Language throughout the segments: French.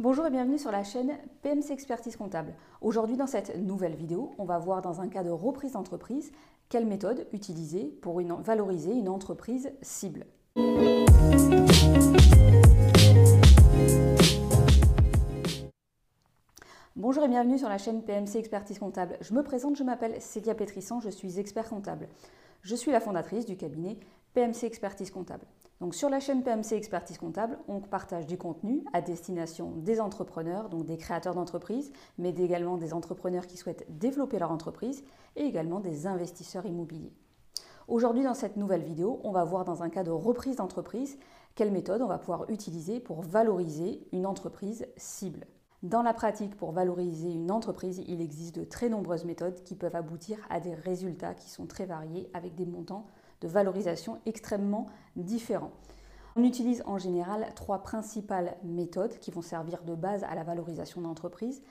Bonjour et bienvenue sur la chaîne PMC Expertise Comptable. Aujourd'hui dans cette nouvelle vidéo, on va voir dans un cas de reprise d'entreprise quelle méthode utiliser pour valoriser une entreprise cible. Bonjour et bienvenue sur la chaîne PMC Expertise Comptable. Je me présente, je m'appelle Célia Pétrissan, je suis expert comptable. Je suis la fondatrice du cabinet PMC Expertise Comptable. Donc sur la chaîne PMC Expertise Comptable, on partage du contenu à destination des entrepreneurs, donc des créateurs d'entreprises, mais également des entrepreneurs qui souhaitent développer leur entreprise et également des investisseurs immobiliers. Aujourd'hui, dans cette nouvelle vidéo, on va voir dans un cas de reprise d'entreprise quelle méthode on va pouvoir utiliser pour valoriser une entreprise cible. Dans la pratique, pour valoriser une entreprise, il existe de très nombreuses méthodes qui peuvent aboutir à des résultats qui sont très variés avec des montants de valorisation extrêmement différents. On utilise en général trois principales méthodes qui vont servir de base à la valorisation d'entreprise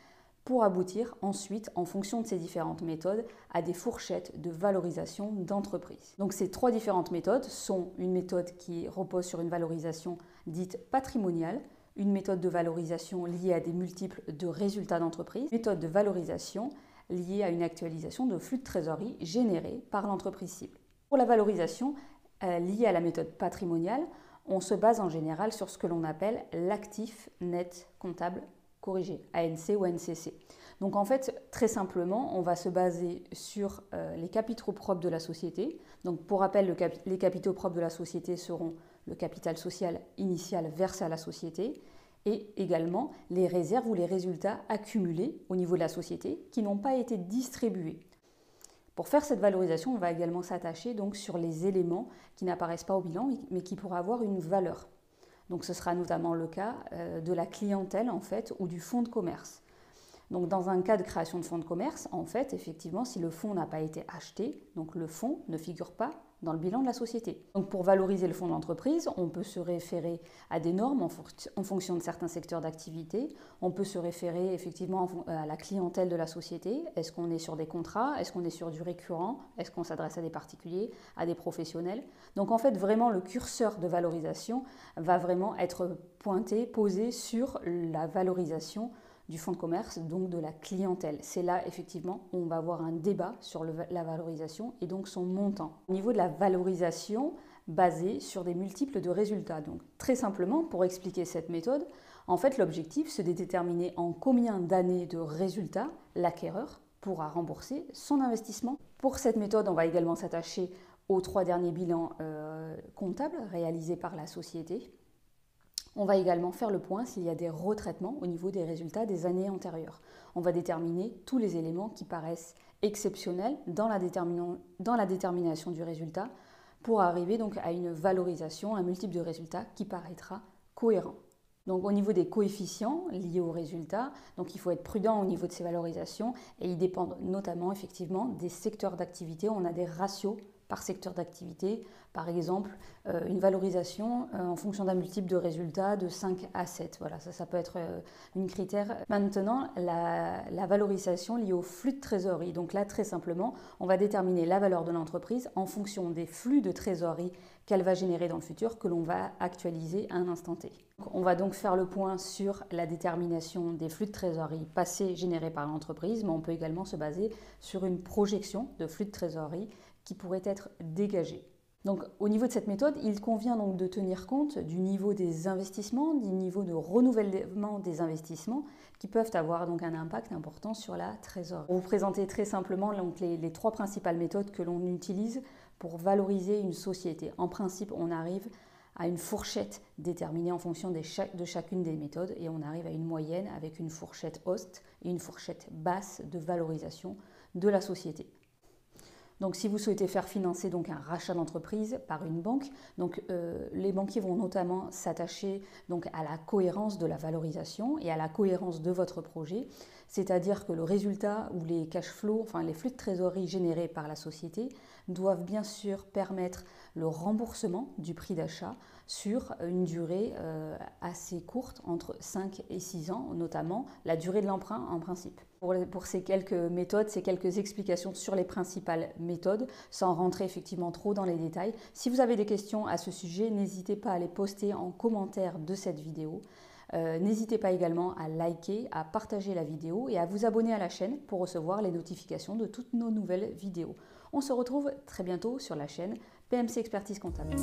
pour aboutir ensuite, en fonction de ces différentes méthodes, à des fourchettes de valorisation d'entreprise. Donc ces trois différentes méthodes sont une méthode qui repose sur une valorisation dite patrimoniale, une méthode de valorisation liée à des multiples de résultats d'entreprise, méthode de valorisation liée à une actualisation de flux de trésorerie générés par l'entreprise cible. Pour la valorisation euh, liée à la méthode patrimoniale, on se base en général sur ce que l'on appelle l'actif net comptable corrigé, ANC ou NCC. Donc en fait, très simplement, on va se baser sur euh, les capitaux propres de la société. Donc pour rappel, les capitaux propres de la société seront le capital social initial versé à la société et également les réserves ou les résultats accumulés au niveau de la société qui n'ont pas été distribués. Pour faire cette valorisation, on va également s'attacher donc sur les éléments qui n'apparaissent pas au bilan mais qui pourraient avoir une valeur. Donc ce sera notamment le cas euh, de la clientèle en fait ou du fonds de commerce. Donc dans un cas de création de fonds de commerce, en fait, effectivement, si le fonds n'a pas été acheté, donc le fonds ne figure pas dans le bilan de la société. Donc pour valoriser le fonds de l'entreprise, on peut se référer à des normes en, fonction de certains secteurs d'activité. On peut se référer effectivement à la clientèle de la société. Est-ce qu'on est sur des contrats? Est-ce qu'on est sur du récurrent? Est-ce qu'on s'adresse à des particuliers, à des professionnels? Donc en fait, vraiment, le curseur de valorisation va vraiment être pointé, posé sur la valorisation du fonds de commerce, donc de la clientèle. C'est là, effectivement, où on va avoir un débat sur la valorisation et donc son montant. Au niveau de la valorisation, basée sur des multiples de résultats. Donc, très simplement, pour expliquer cette méthode, en fait, l'objectif, c'est de déterminer en combien d'années de résultats l'acquéreur pourra rembourser son investissement. Pour cette méthode, on va également s'attacher aux trois derniers bilans euh, comptables réalisés par la société on va également faire le point s'il y a des retraitements au niveau des résultats des années antérieures. On va déterminer tous les éléments qui paraissent exceptionnels dans la, détermination du résultat pour arriver donc à une valorisation, un multiple de résultats qui paraîtra cohérent. Donc au niveau des coefficients liés aux résultats, il faut être prudent au niveau de ces valorisations et ils dépendent notamment effectivement des secteurs d'activité. On a des ratios par secteur d'activité. Par exemple, euh, une valorisation euh, en fonction d'un multiple de résultats de 5 à 7. Voilà, ça, peut être euh, une critère. Maintenant, la, la, valorisation liée au flux de trésorerie. Donc là, très simplement, on va déterminer la valeur de l'entreprise en fonction des flux de trésorerie qu'elle va générer dans le futur, que l'on va actualiser à un instant T. On va donc faire le point sur la détermination des flux de trésorerie passés générés par l'entreprise, mais on peut également se baser sur une projection de flux de trésorerie qui pourraient être dégagés. Donc au niveau de cette méthode, il convient donc de tenir compte du niveau des investissements, du niveau de renouvellement des investissements qui peuvent avoir donc un impact important sur la trésorerie. Vous présenter très simplement les, trois principales méthodes que l'on utilise pour valoriser une société. En principe, on arrive à une fourchette déterminée en fonction de chacune des méthodes et on arrive à une moyenne avec une fourchette haute et une fourchette basse de valorisation de la société. Donc si vous souhaitez faire financer donc un rachat d'entreprise par une banque, donc euh, les banquiers vont notamment s'attacher donc à la cohérence de la valorisation et à la cohérence de votre projet, c'est-à-dire que le résultat ou les cash flows, enfin les flux de trésorerie générés par la société doivent bien sûr permettre le remboursement du prix d'achat sur une durée euh, assez courte, entre 5 et 6 ans, notamment la durée de l'emprunt en principe. Pour, ces quelques méthodes, ces quelques explications sur les principales méthodes, sans rentrer effectivement trop dans les détails. Si vous avez des questions à ce sujet, n'hésitez pas à les poster en commentaire de cette vidéo. Euh, n'hésitez pas également à liker, à partager la vidéo et à vous abonner à la chaîne pour recevoir les notifications de toutes nos nouvelles vidéos. On se retrouve très bientôt sur la chaîne PMC Expertise Comptable.